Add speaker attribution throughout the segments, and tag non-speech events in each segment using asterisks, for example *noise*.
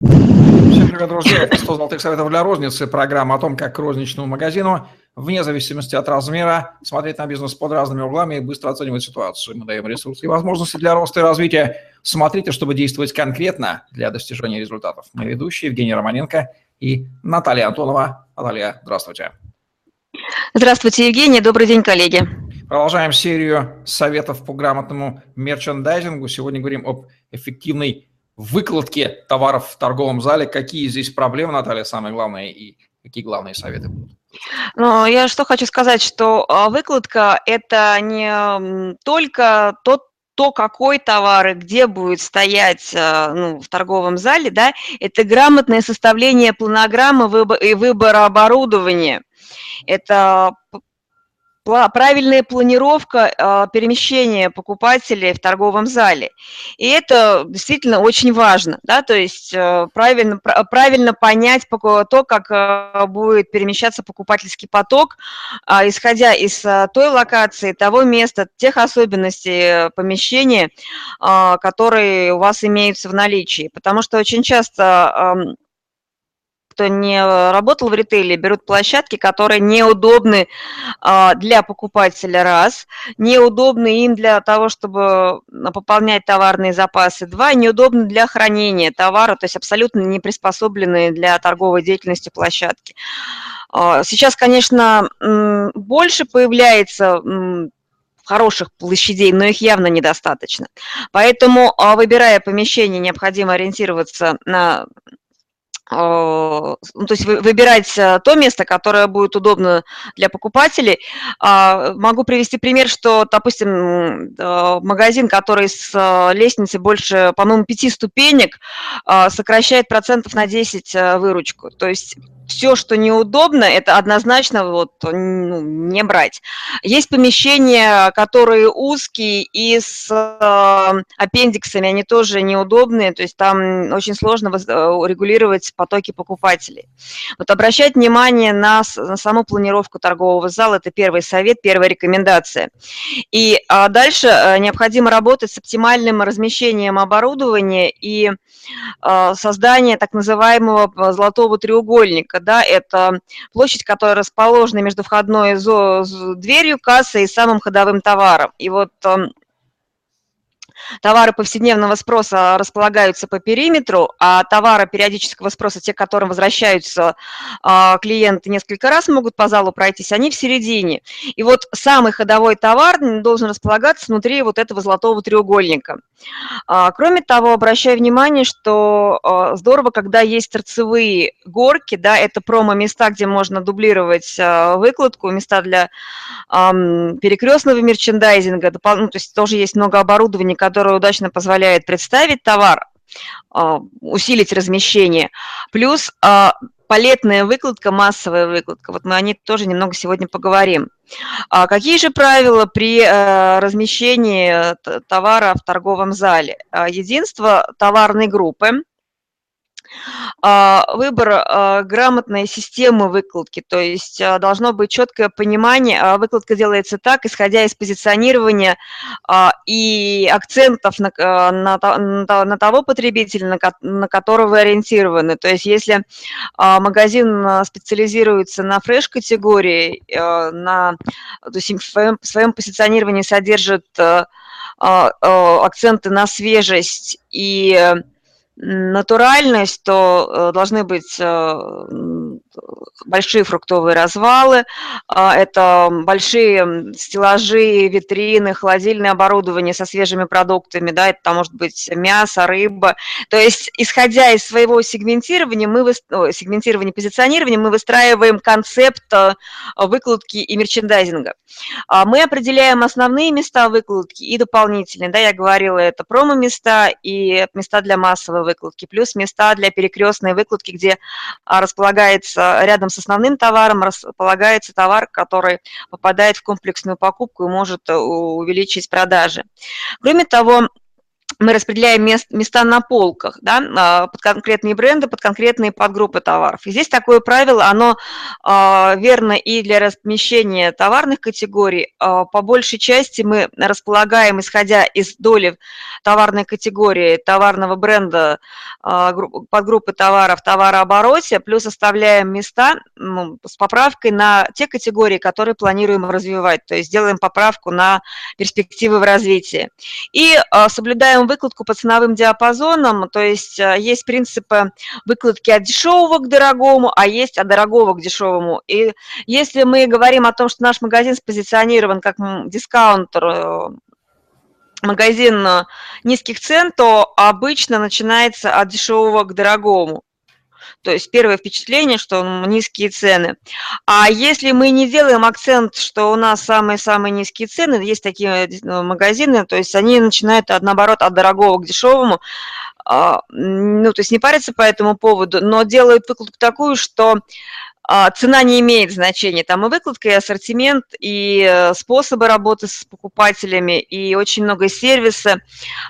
Speaker 1: Всем привет, друзья. Это 100 золотых советов для розницы. Программа о том, как к розничному магазину, вне зависимости от размера, смотреть на бизнес под разными углами и быстро оценивать ситуацию. Мы даем ресурсы и возможности для роста и развития. Смотрите, чтобы действовать конкретно для достижения результатов. Мы ведущие Евгений Романенко и Наталья Антонова. Наталья, здравствуйте.
Speaker 2: Здравствуйте, Евгений. Добрый день, коллеги.
Speaker 1: Продолжаем серию советов по грамотному мерчендайзингу. Сегодня говорим об эффективной выкладке товаров в торговом зале. Какие здесь проблемы, Наталья, самые главные, и какие главные советы будут?
Speaker 2: Ну, я что хочу сказать, что а, выкладка – это не только тот то, какой товар и где будет стоять а, ну, в торговом зале, да, это грамотное составление планограммы и выбора оборудования. Это правильная планировка а, перемещения покупателей в торговом зале. И это действительно очень важно, да, то есть э, правильно, правильно понять то, как э, будет перемещаться покупательский поток, а, исходя из э, той локации, того места, тех особенностей помещения, а, которые у вас имеются в наличии. Потому что очень часто кто не работал в ритейле, берут площадки, которые неудобны а, для покупателя, раз, неудобны им для того, чтобы пополнять товарные запасы, два, неудобны для хранения товара, то есть абсолютно не приспособленные для торговой деятельности площадки. А, сейчас, конечно, больше появляется хороших площадей, но их явно недостаточно. Поэтому, а, выбирая помещение, необходимо ориентироваться на то есть выбирать э, то место, которое будет удобно для покупателей. А, могу привести пример, что, допустим, э, магазин, который с э, лестницы больше, по-моему, пяти ступенек, а, сокращает процентов на 10 выручку. То есть все, что неудобно, это однозначно вот, ну, не брать. Есть помещения, которые узкие и с э, аппендиксами, они тоже неудобные, то есть там очень сложно э, регулировать потоки покупателей. Вот обращать внимание на, на саму планировку торгового зала, это первый совет, первая рекомендация. И а дальше э, необходимо работать с оптимальным размещением оборудования и э, создание так называемого э, золотого треугольника, да, это площадь, которая расположена между входной дверью, кассой и самым ходовым товаром. И вот эм, Товары повседневного спроса располагаются по периметру, а товары периодического спроса, те, к которым возвращаются а, клиенты несколько раз, могут по залу пройтись, они в середине. И вот самый ходовой товар должен располагаться внутри вот этого золотого треугольника. А, кроме того, обращаю внимание, что а, здорово, когда есть торцевые горки, да, это промо-места, где можно дублировать выкладку, места для перекрестного мерчендайзинга, ну, то есть тоже есть много оборудования, которое удачно позволяет представить товар, а, усилить размещение, плюс а, палетная выкладка, массовая выкладка. Вот мы о ней тоже немного сегодня поговорим. А какие же правила при э, размещении товара в торговом зале? Единство товарной группы, а, выбор а, грамотной системы выкладки, то есть а, должно быть четкое понимание, выкладка делается так, исходя из позиционирования и акцентов на, на, на, того потребителя, на которого вы ориентированы. То есть если магазин специализируется на фреш-категории, на, то есть в своем, в своем позиционировании содержит акценты на свежесть и натуральность, то э, должны быть э, большие фруктовые развалы, а, это большие стеллажи, витрины, холодильное оборудование со свежими продуктами, да, это может быть мясо, рыба. То есть, исходя из своего сегментирования, мы, сегментирования, позиционирования, мы выстраиваем концепт э, выкладки и мерчендайзинга. А, мы определяем основные места выкладки и дополнительные, да, я говорила, это промо-места и места для массовой выкладки, плюс места для перекрестной выкладки, где а, располагается рядом с основным товаром располагается товар, который попадает в комплексную покупку и может э, увеличить продажи. Кроме того, мы распределяем мест, места на полках, да, а, под конкретные бренды, под конкретные подгруппы товаров. И здесь такое правило, оно э, верно и для размещения товарных категорий. Э, по большей части мы располагаем, исходя из доли товарной категории, товарного бренда, э, подгруппы товаров, товарообороте, плюс оставляем места ну, с поправкой на те категории, которые планируем развивать, то есть делаем поправку на перспективы в развитии. И соблюдаем выкладку по ценовым диапазонам, то есть э, есть принципы выкладки от дешевого к дорогому, а есть от дорогого к дешевому. И если мы говорим о том, что наш магазин спозиционирован как дискаунтер, э, магазин э, низких цен, то обычно начинается от дешевого к дорогому. То есть первое впечатление, что низкие цены. А если мы не делаем акцент, что у нас самые-самые низкие цены, есть такие э, магазины, то есть они начинают, наоборот, от дорогого к дешевому, ну, то есть не парятся по этому поводу, но делают выкладку такую, что а, цена не имеет значения. Там и выкладка, и ассортимент, и э, способы работы с покупателями, и очень много сервиса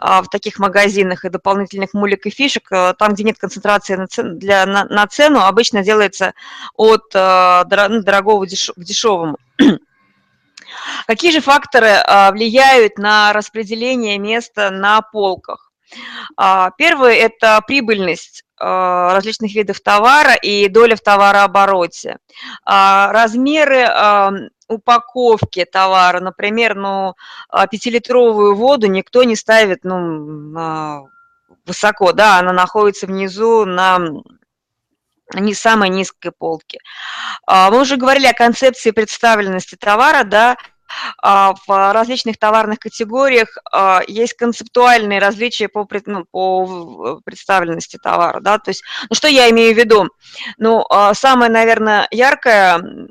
Speaker 2: а, в таких магазинах, и дополнительных мулек и фишек. Э, там, где нет концентрации на, цен, для, на, на цену, обычно делается от э, ну, дорогого к дешевому. Какие же факторы влияют на распределение места на полках? Первый – это прибыльность Э, различных видов товара и доля в товарообороте. А, размеры упаковки товара, например, ну, а, пятилитровую воду никто не ставит ну, высоко, да, она находится внизу на не самой низкой полке. А, мы уже говорили о концепции представленности товара, да, а, в различных товарных категориях а, есть концептуальные различия по, ну, по представленности товара. Да? То есть, ну, что я имею в виду? Ну, а, самое, наверное, яркое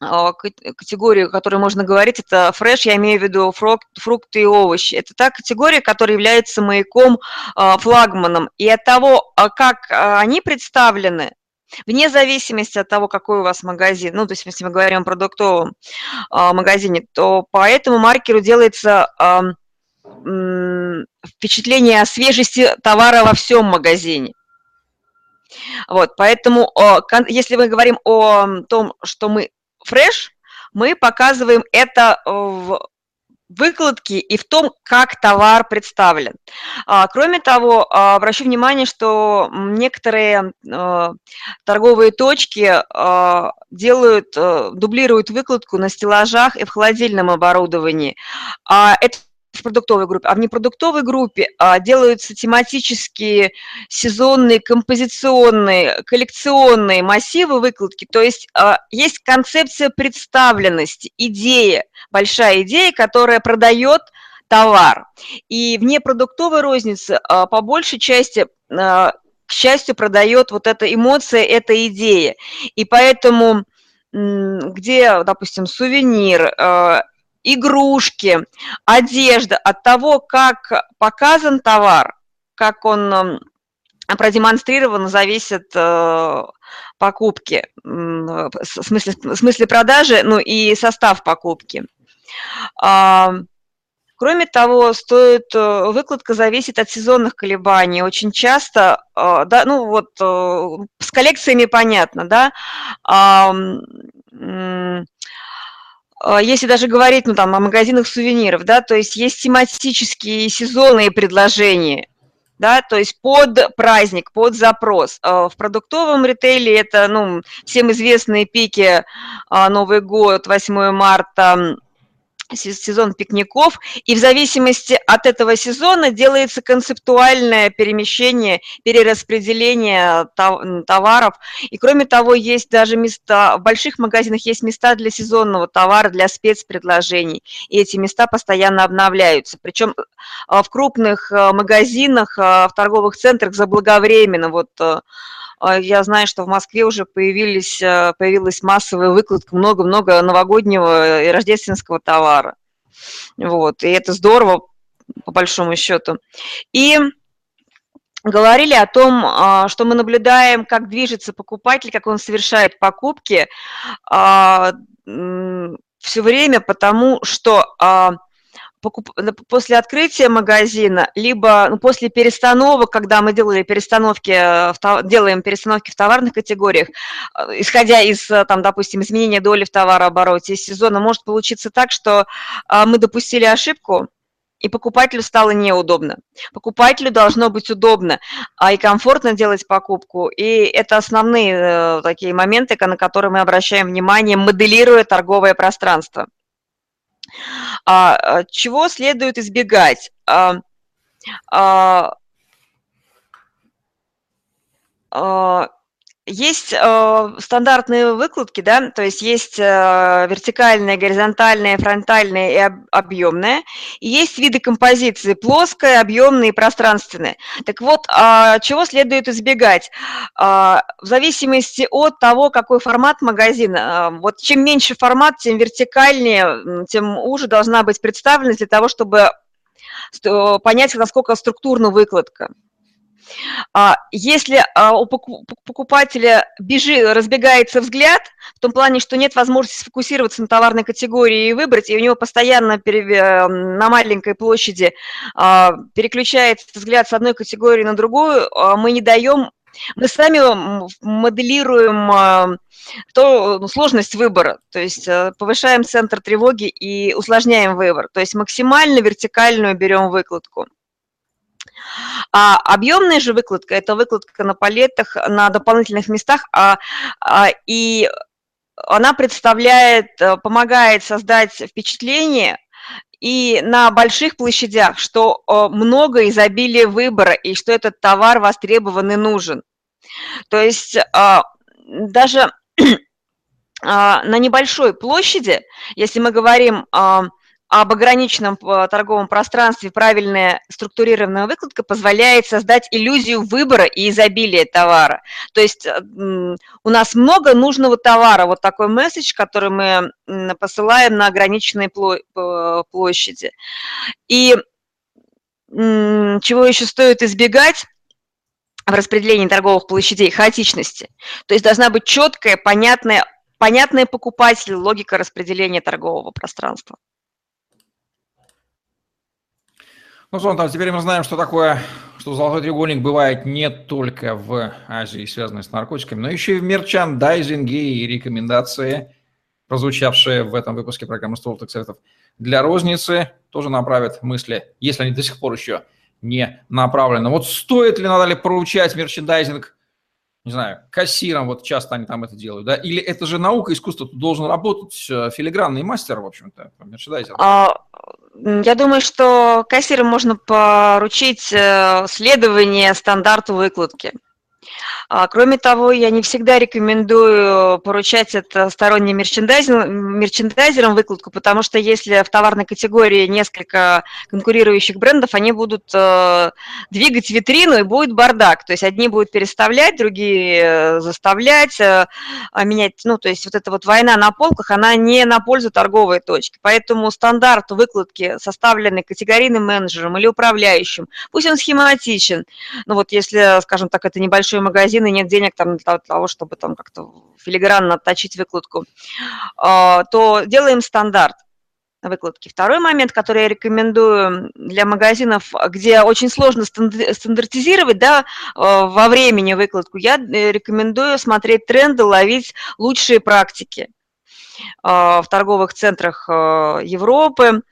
Speaker 2: категорию, о которой можно говорить, это фреш, я имею в виду фрукты и овощи. Это та категория, которая является маяком, флагманом. И от того, как они представлены, Вне зависимости от того, какой у вас магазин, ну, то есть если мы говорим о продуктовом э, магазине, то по этому маркеру делается э, впечатление о свежести товара во всем магазине. Вот, поэтому, э, если мы говорим о том, что мы фреш, мы показываем это в выкладке и в том, как товар представлен. А, кроме того, а, обращу внимание, что некоторые а, торговые точки делают, дублируют выкладку на стеллажах и в холодильном оборудовании. Это в продуктовой группе, а в непродуктовой группе а, делаются тематические, сезонные, композиционные, коллекционные массивы выкладки, то есть а, есть концепция представленности, идея, большая идея, которая продает товар. И в непродуктовой рознице а, по большей части а, к счастью, продает вот эта эмоция, эта идея. И поэтому где, допустим, сувенир, а, игрушки, одежда, от того, как показан товар, как он эм, продемонстрирован, зависит э, покупки, в смысле, в смысле продажи, ну и состав покупки. А, кроме того, стоит, э, выкладка зависит от сезонных колебаний. Очень часто, э, да, ну вот с коллекциями понятно, да, если даже говорить ну, там, о магазинах сувениров, да, то есть есть тематические сезонные предложения, да, то есть под праздник, под запрос. А, в продуктовом ритейле это, ну, всем известные пики а, Новый год, 8 марта, сезон пикников, и в зависимости от этого сезона делается концептуальное перемещение, перераспределение товаров. И кроме того, есть даже места, в больших магазинах есть места для сезонного товара, для спецпредложений, и эти места постоянно обновляются. Причем а, в крупных а, магазинах, а, в торговых центрах заблаговременно, вот я знаю, что в Москве уже появились, э, появилась массовая выкладка, много-много новогоднего и рождественского товара. Вот, и это здорово, по большому счету. И говорили о том, а, что мы наблюдаем, как движется покупатель, как он совершает покупки а, все время, потому что покуп... после открытия магазина, либо ну, после перестановок, когда мы делали перестановки, в... делаем перестановки в товарных категориях, исходя из, там, допустим, изменения доли в товарообороте из сезона, может получиться так, что мы допустили ошибку, и покупателю стало неудобно. Покупателю должно быть удобно а и комфортно делать покупку. И это основные э, такие моменты, на которые мы обращаем внимание, моделируя торговое пространство. А, а чего следует избегать? А, а, а, есть э, стандартные выкладки, да, то есть есть э, вертикальная, горизонтальная, фронтальная и об, объемная. И есть виды композиции плоская, объемная и пространственная. Так вот, э, чего следует избегать? Э, в зависимости от того, какой формат магазина. Э, вот чем меньше формат, тем вертикальнее, тем уже должна быть представленность для того, чтобы понять, насколько структурна выкладка. А, если а, у покупателя бежи, разбегается взгляд, в том плане, что нет возможности сфокусироваться на товарной категории и выбрать, и у него постоянно э, на маленькой площади а, переключается взгляд с одной категории на другую, мы не даем мы сами моделируем то, ну, сложность выбора, то есть э, повышаем центр тревоги и усложняем выбор, то есть максимально вертикальную берем выкладку. А объемная же выкладка – это выкладка на палетах, на дополнительных местах, а, а, и она представляет, э, помогает создать впечатление и на больших площадях, что э, много изобилия выбора и что этот товар востребован и нужен. То есть а, даже *clears throat* а, на небольшой площади, если мы говорим об ограниченном э, торговом пространстве правильная структурированная выкладка позволяет создать иллюзию выбора и изобилия товара. То есть у нас много нужного товара, вот такой месседж, который мы посылаем на ограниченной э, площади. И чего еще стоит избегать? в распределении торговых площадей хаотичности. То есть должна быть четкая, понятная, понятная покупателю логика распределения торгового пространства.
Speaker 1: Ну, Сон, теперь мы знаем, что такое, что золотой треугольник бывает не только в Азии, связанной с наркотиками, но еще и в мерчандайзинге и рекомендации, прозвучавшие в этом выпуске программы «Столтых советов для розницы», тоже направят мысли, если они до сих пор еще не направлены. Вот стоит ли, надо ли поручать мерчендайзинг не знаю, кассиром, вот часто они там это делают, да? Или это же наука, искусство, тут должен работать э, филигранный мастер, в общем-то, мерчендайзер?
Speaker 2: А, я думаю, что кассирам можно поручить э, следование стандарту выкладки. А, кроме того, я не всегда рекомендую поручать это сторонним мерчендайзерам выкладку, потому что если в товарной категории несколько конкурирующих брендов, они будут э, двигать витрину и будет бардак. То есть одни будут переставлять, другие э, заставлять, э, менять. Ну, то есть вот эта вот война на полках, она не на пользу торговой точки. Поэтому стандарт выкладки, составленный категорийным менеджером или управляющим, пусть он схематичен. Ну вот если, скажем так, это небольшой магазин, и нет денег там для того, чтобы там как-то филигранно отточить выкладку, а, то делаем стандарт выкладки. Второй момент, который я рекомендую для магазинов, где очень сложно стандартизировать да, а, во времени выкладку, я э, рекомендую смотреть тренды, ловить лучшие практики а, в торговых центрах Европы,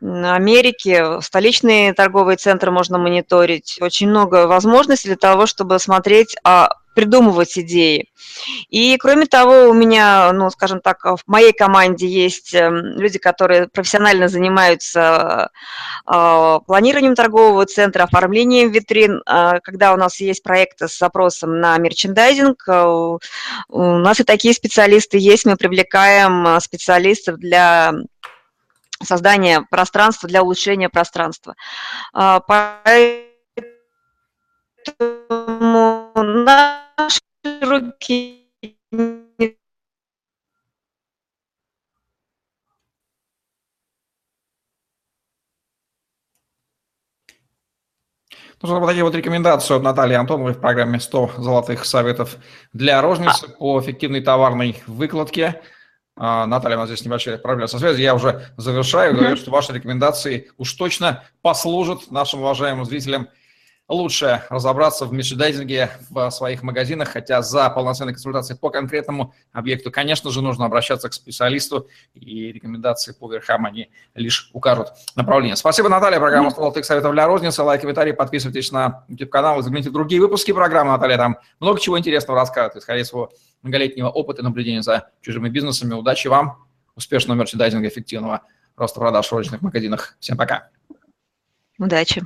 Speaker 2: Америки, столичные торговые центры можно мониторить. Очень много возможностей для того, чтобы смотреть, а придумывать идеи. И кроме того, у меня, ну, скажем так, в моей команде есть эм, люди, которые профессионально занимаются э, планированием торгового центра, оформлением витрин. Э, когда у нас есть проекты с запросом на мерчендайзинг, э, у нас и такие специалисты есть, мы привлекаем специалистов для создания пространства, для улучшения пространства. Поэтому наши руки
Speaker 1: Ну, что, вот такие вот рекомендации от Натальи Антоновой в программе «100 золотых советов для розницы по эффективной товарной выкладке». А, Наталья, у нас здесь небольшая проблема со связью. Я уже завершаю. Говорю, что ваши рекомендации уж точно послужат нашим уважаемым зрителям лучше разобраться в мерчендайзинге в своих магазинах, хотя за полноценной консультацией по конкретному объекту, конечно же, нужно обращаться к специалисту, и рекомендации по верхам они лишь укажут направление. Спасибо, Наталья. Программа «Стол тык советов для розницы». Лайк, комментарий, подписывайтесь на YouTube-канал, загляните в другие выпуски программы. Наталья там много чего интересного рассказывает, исходя из своего многолетнего опыта наблюдения за чужими бизнесами. Удачи вам, успешного мерчендайзинга, эффективного роста продаж в розничных магазинах. Всем пока.
Speaker 2: Удачи.